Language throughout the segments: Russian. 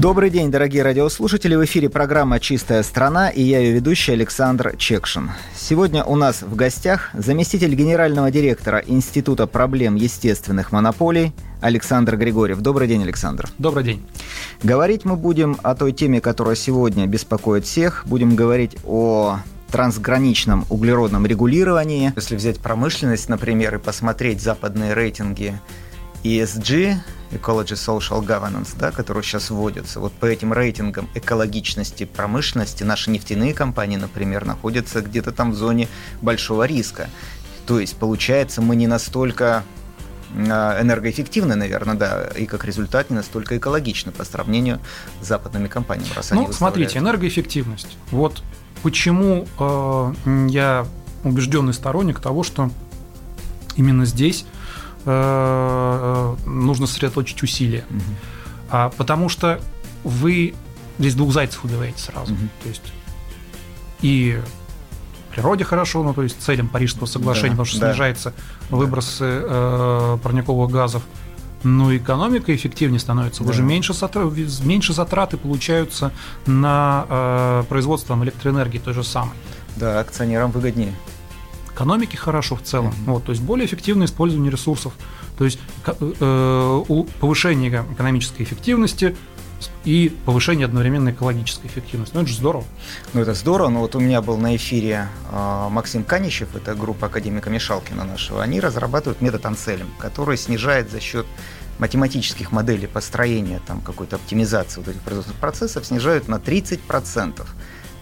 Добрый день, дорогие радиослушатели. В эфире программа «Чистая страна» и я ее ведущий Александр Чекшин. Сегодня у нас в гостях заместитель генерального директора Института проблем естественных монополий Александр Григорьев. Добрый день, Александр. Добрый день. Говорить мы будем о той теме, которая сегодня беспокоит всех. Будем говорить о трансграничном углеродном регулировании. Если взять промышленность, например, и посмотреть западные рейтинги ESG, Ecology Social Governance, да, которые сейчас вводятся, вот по этим рейтингам экологичности промышленности наши нефтяные компании, например, находятся где-то там в зоне большого риска. То есть, получается, мы не настолько а, энергоэффективны, наверное, да, и как результат не настолько экологичны по сравнению с западными компаниями. Раз ну, смотрите, энергоэффективность. Вот почему э, я убежденный сторонник того, что именно здесь э, э нужно сосредоточить усилия. Угу. А, потому что вы здесь двух зайцев убиваете сразу. Угу. То есть и природе хорошо, ну то есть целям Парижского соглашения, да, потому что да. снижается выбросы э, парниковых газов. Но экономика эффективнее становится. Да. Уже меньше, меньше затраты получаются на э, производство электроэнергии той же самой. Да, акционерам выгоднее. Экономике хорошо в целом. Mm-hmm. Вот, то есть более эффективное использование ресурсов. То есть э, повышение экономической эффективности и повышение одновременно экологической эффективности. Ну, это же здорово. Ну, это здорово. Но вот у меня был на эфире э, Максим Канищев, это группа академика Мишалкина нашего. Они разрабатывают метод Анцелем, который снижает за счет математических моделей построения там какой-то оптимизации вот этих производственных процессов, снижают на 30%.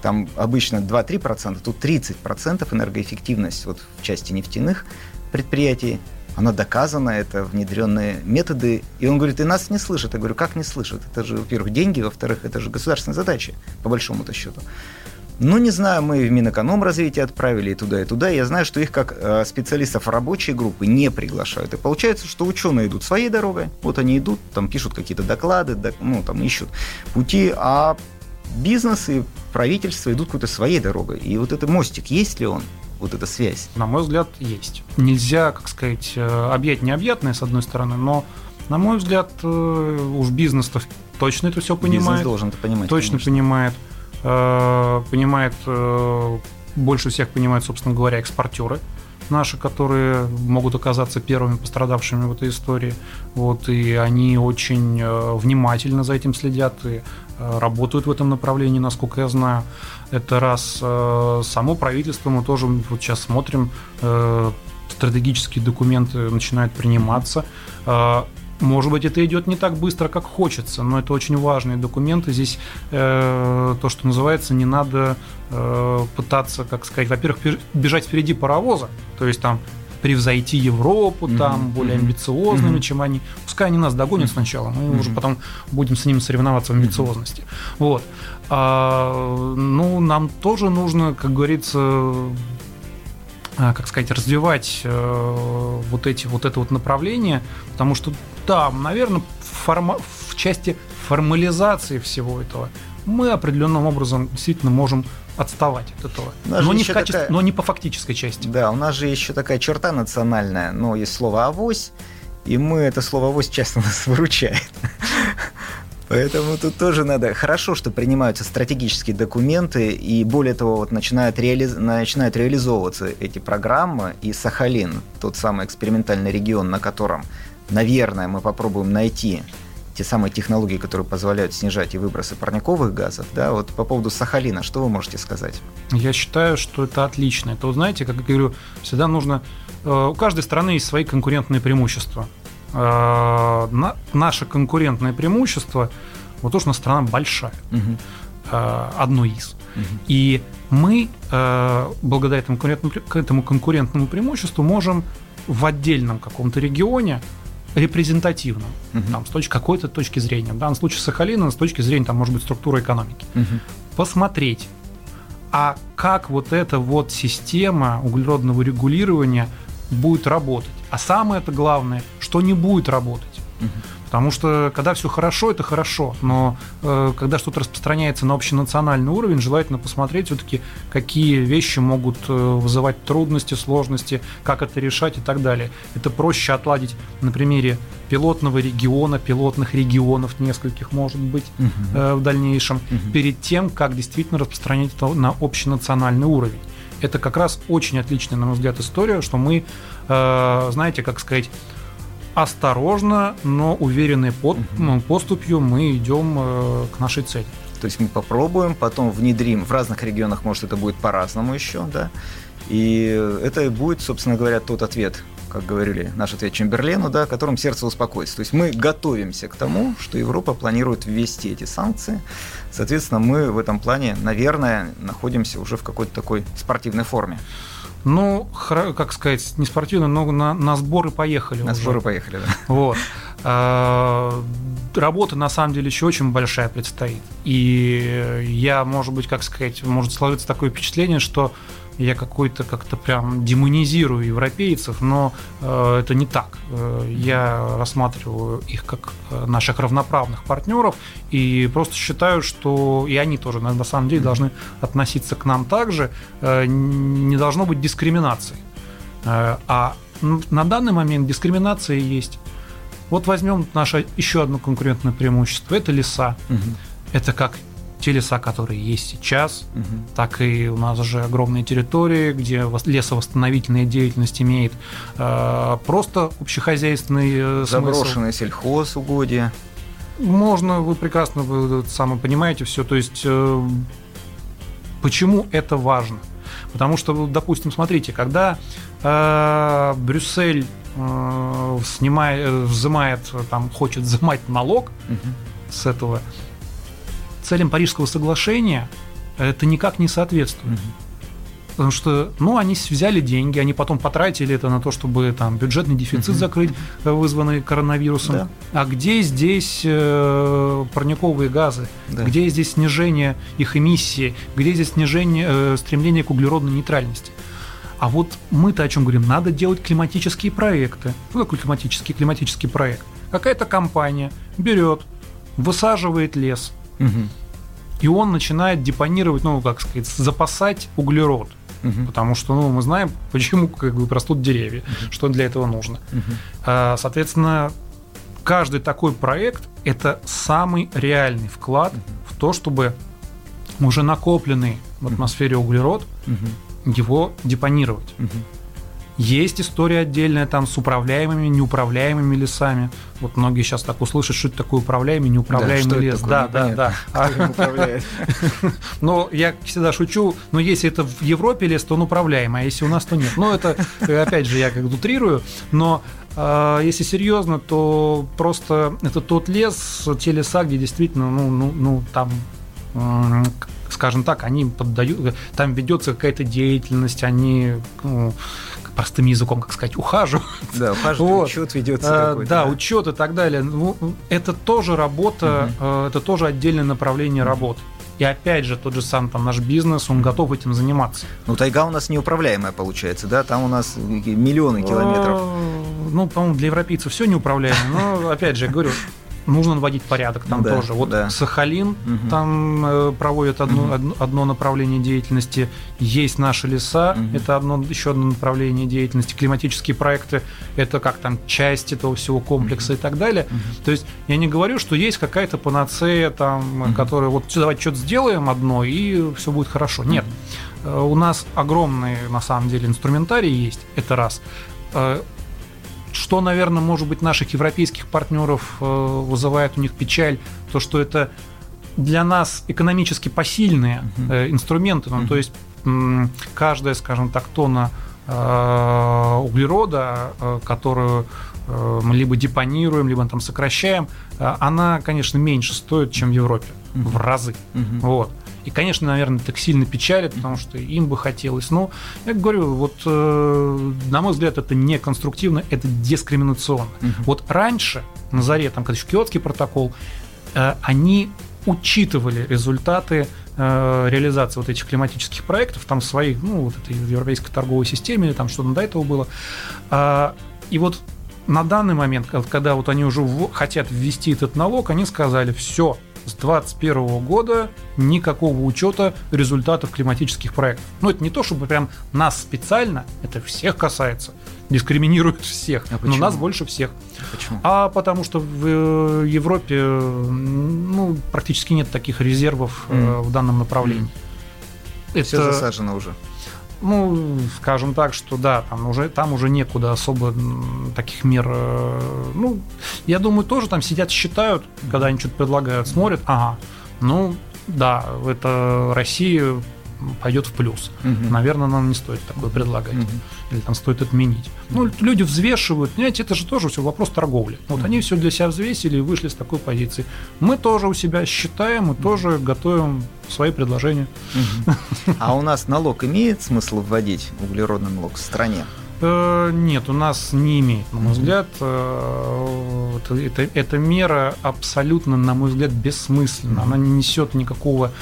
Там обычно 2-3%, тут 30% энергоэффективность вот в части нефтяных предприятий она доказана, это внедренные методы. И он говорит, и нас не слышат. Я говорю, как не слышат? Это же, во-первых, деньги, во-вторых, это же государственная задача, по большому-то счету. Ну, не знаю, мы в Минэкономразвитие отправили и туда, и туда. Я знаю, что их как э, специалистов рабочей группы не приглашают. И получается, что ученые идут своей дорогой. Вот они идут, там пишут какие-то доклады, док, ну, там ищут пути, а бизнес и правительство идут какой-то своей дорогой. И вот этот мостик, есть ли он? вот эта связь? На мой взгляд, есть. Нельзя, как сказать, э, объять необъятное, с одной стороны, но, на мой взгляд, э, уж бизнес-то точно это все понимает. Бизнес должен это понимать. Точно конечно. понимает. Э, понимает, больше всех понимают, собственно говоря, экспортеры наши, которые могут оказаться первыми пострадавшими в этой истории. Вот, и они очень внимательно за этим следят и работают в этом направлении, насколько я знаю. Это раз. Э, само правительство мы тоже вот сейчас смотрим, э, стратегические документы начинают приниматься. Э, может быть, это идет не так быстро, как хочется, но это очень важные документы. Здесь э, то, что называется, не надо э, пытаться, как сказать, во-первых, бежать впереди паровоза, то есть там превзойти Европу, mm-hmm. там более амбициозными, mm-hmm. чем они. Пускай они нас догонят mm-hmm. сначала, мы mm-hmm. уже потом будем с ними соревноваться в амбициозности. Mm-hmm. Вот. А, ну, нам тоже нужно, как говорится, а, как сказать, развивать э, вот эти вот это вот направление, потому что там, наверное, форма, в части формализации всего этого мы определенным образом действительно можем отставать от этого. Но не, в качестве, такая... но не по фактической части. Да, у нас же еще такая черта национальная, ну, есть слово «авось», и мы это слово «авось» часто нас выручает. Поэтому тут тоже надо... Хорошо, что принимаются стратегические документы, и более того, вот начинают, реали... начинают реализовываться эти программы, и Сахалин, тот самый экспериментальный регион, на котором, наверное, мы попробуем найти те самые технологии, которые позволяют снижать и выбросы парниковых газов, да, вот по поводу Сахалина, что вы можете сказать? Я считаю, что это отлично. Это, знаете, как я говорю, всегда нужно... Э, у каждой страны есть свои конкурентные преимущества. Э, наше конкурентное преимущество, вот то, что у нас страна большая, угу. одно из. Угу. И мы, благодаря этому конкурентному преимуществу, можем в отдельном каком-то регионе репрезентативным, угу. там, с точки какой-то точки зрения. В данном случае Сахалина с точки зрения, там, может быть, структуры экономики. Угу. Посмотреть, а как вот эта вот система углеродного регулирования будет работать. А самое это главное, что не будет работать. Угу. Потому что когда все хорошо, это хорошо, но э, когда что-то распространяется на общенациональный уровень, желательно посмотреть все-таки, какие вещи могут э, вызывать трудности, сложности, как это решать и так далее. Это проще отладить на примере пилотного региона, пилотных регионов нескольких, может быть, угу. э, в дальнейшем, угу. перед тем, как действительно распространять это на общенациональный уровень. Это как раз очень отличная, на мой взгляд, история, что мы, э, знаете, как сказать, осторожно, но уверенной под, угу. поступью мы идем э, к нашей цели. То есть мы попробуем, потом внедрим. В разных регионах, может, это будет по-разному еще, да. И это будет, собственно говоря, тот ответ, как говорили, наш ответ Чемберлену, да, которым сердце успокоится. То есть мы готовимся к тому, что Европа планирует ввести эти санкции. Соответственно, мы в этом плане, наверное, находимся уже в какой-то такой спортивной форме. Ну, как сказать, не спортивно, но на, на сборы поехали. На уже. сборы поехали, да. Вот. А, работа на самом деле еще очень большая предстоит. И я, может быть, как сказать, может сложиться такое впечатление, что я какой-то как-то прям демонизирую европейцев, но э, это не так. Э, я рассматриваю их как э, наших равноправных партнеров и просто считаю, что и они тоже на самом деле должны относиться к нам также. Э, не должно быть дискриминации. Э, а на данный момент дискриминация есть. Вот возьмем наше еще одно конкурентное преимущество. Это леса. Угу. Это как те леса, которые есть сейчас, угу. так и у нас же огромные территории, где лесовосстановительная деятельность имеет э, просто общехозяйственный э, Заброшенные смысл. сельхозугодия. Можно, вы прекрасно вы сами понимаете все. То есть, э, почему это важно? Потому что, допустим, смотрите, когда э, Брюссель э, снимает, взимает, там, хочет взимать налог угу. с этого целям Парижского соглашения это никак не соответствует. Угу. Потому что, ну, они взяли деньги, они потом потратили это на то, чтобы там бюджетный дефицит угу. закрыть, э, вызванный коронавирусом. Да. А где здесь э, парниковые газы? Да. Где здесь снижение их эмиссии? Где здесь снижение э, стремления к углеродной нейтральности? А вот мы-то о чем говорим? Надо делать климатические проекты. Что такое климатический климатический проект? Какая-то компания берет, высаживает лес, Угу. И он начинает депонировать, ну, как сказать, запасать углерод. Угу. Потому что ну, мы знаем, почему как бы, растут деревья, угу. что для этого нужно. Угу. Соответственно, каждый такой проект – это самый реальный вклад угу. в то, чтобы уже накопленный в атмосфере углерод угу. его депонировать. Угу. Есть история отдельная там с управляемыми, неуправляемыми лесами. Вот многие сейчас так услышат, что это такое управляемый, неуправляемый да, лес. да, да, да. А но я всегда шучу, но если это в Европе лес, то он управляемый, а если у нас, то нет. Ну, это, опять же, я как утрирую, но а, если серьезно, то просто это тот лес, те леса, где действительно, ну, ну, ну там скажем так, они поддают, там ведется какая-то деятельность, они ну, простым языком, как сказать, ухаживают. Да, ухаживают, вот. учет ведется. А, да, да, учет и так далее. Ну, это тоже работа, угу. это тоже отдельное направление угу. работы. И опять же, тот же сам там наш бизнес, он готов этим заниматься. Ну, тайга у нас неуправляемая получается, да? Там у нас миллионы километров. А, ну, по-моему, для европейцев все неуправляемо. Но, опять же, я говорю, нужно наводить порядок там да, тоже. Вот да. Сахалин угу. там э, проводит одно, угу. одно, одно направление деятельности, есть наши леса, угу. это одно, еще одно направление деятельности, климатические проекты, это как там часть этого всего комплекса угу. и так далее. Угу. То есть я не говорю, что есть какая-то панацея, там, угу. которая вот давайте что-то сделаем одно, и все будет хорошо. Нет. Э, у нас огромный, на самом деле, инструментарий есть, это раз э, что, наверное, может быть, наших европейских партнеров э, вызывает у них печаль, то, что это для нас экономически посильные uh-huh. инструменты. Ну, uh-huh. То есть каждая, скажем так, тонна э, углерода, которую мы либо депонируем, либо там сокращаем, она, конечно, меньше стоит, чем в Европе, uh-huh. в разы. Uh-huh. Вот. И, конечно, наверное, так сильно печалит, потому что им бы хотелось. Но, я говорю, вот, э, на мой взгляд, это не конструктивно, это дискриминационно. Угу. Вот раньше, на заре, там, когда Киотский протокол, э, они учитывали результаты э, реализации вот этих климатических проектов, там своих, ну, вот этой европейской торговой системе, там что-то до этого было. Э, и вот на данный момент, когда вот они уже хотят ввести этот налог, они сказали, все, с 2021 года никакого учета результатов климатических проектов. Ну, это не то, чтобы прям нас специально, это всех касается, дискриминирует всех, а но нас больше всех. Почему? А потому что в э, Европе ну, практически нет таких резервов mm. в данном направлении. Mm. Это... Все засажено уже. Ну, скажем так, что да, там уже, там уже некуда особо таких мер. Э, ну, я думаю, тоже там сидят, считают, когда они что-то предлагают, смотрят, ага, ну, да, это Россия пойдет в плюс. Угу. Наверное, нам не стоит такое предлагать. Угу. Или там стоит отменить. Ну, люди взвешивают. Понимаете, это же тоже все вопрос торговли. Вот угу. они все для себя взвесили и вышли с такой позиции. Мы тоже у себя считаем и тоже готовим свои предложения. Угу. А у нас налог имеет смысл вводить, углеродный налог в стране? Э, нет, у нас не имеет, на мой взгляд. Э, это, эта мера абсолютно, на мой взгляд, бессмысленна. Она не несет никакого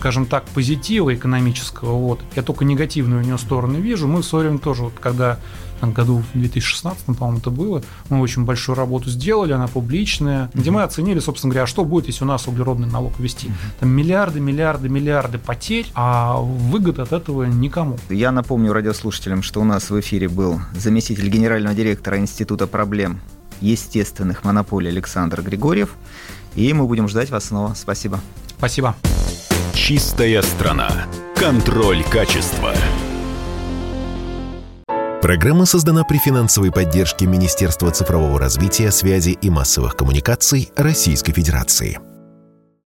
скажем так, позитива экономического, вот, я только негативную у нее сторону вижу. Мы в свое время тоже, вот, когда году в 2016, по-моему, это было, мы очень большую работу сделали, она публичная, где мы оценили, собственно говоря, а что будет, если у нас углеродный налог ввести. Там миллиарды, миллиарды, миллиарды потерь, а выгод от этого никому. Я напомню радиослушателям, что у нас в эфире был заместитель генерального директора Института проблем естественных монополий Александр Григорьев. И мы будем ждать вас снова. Спасибо. Спасибо. Чистая страна. Контроль качества. Программа создана при финансовой поддержке Министерства цифрового развития, связи и массовых коммуникаций Российской Федерации.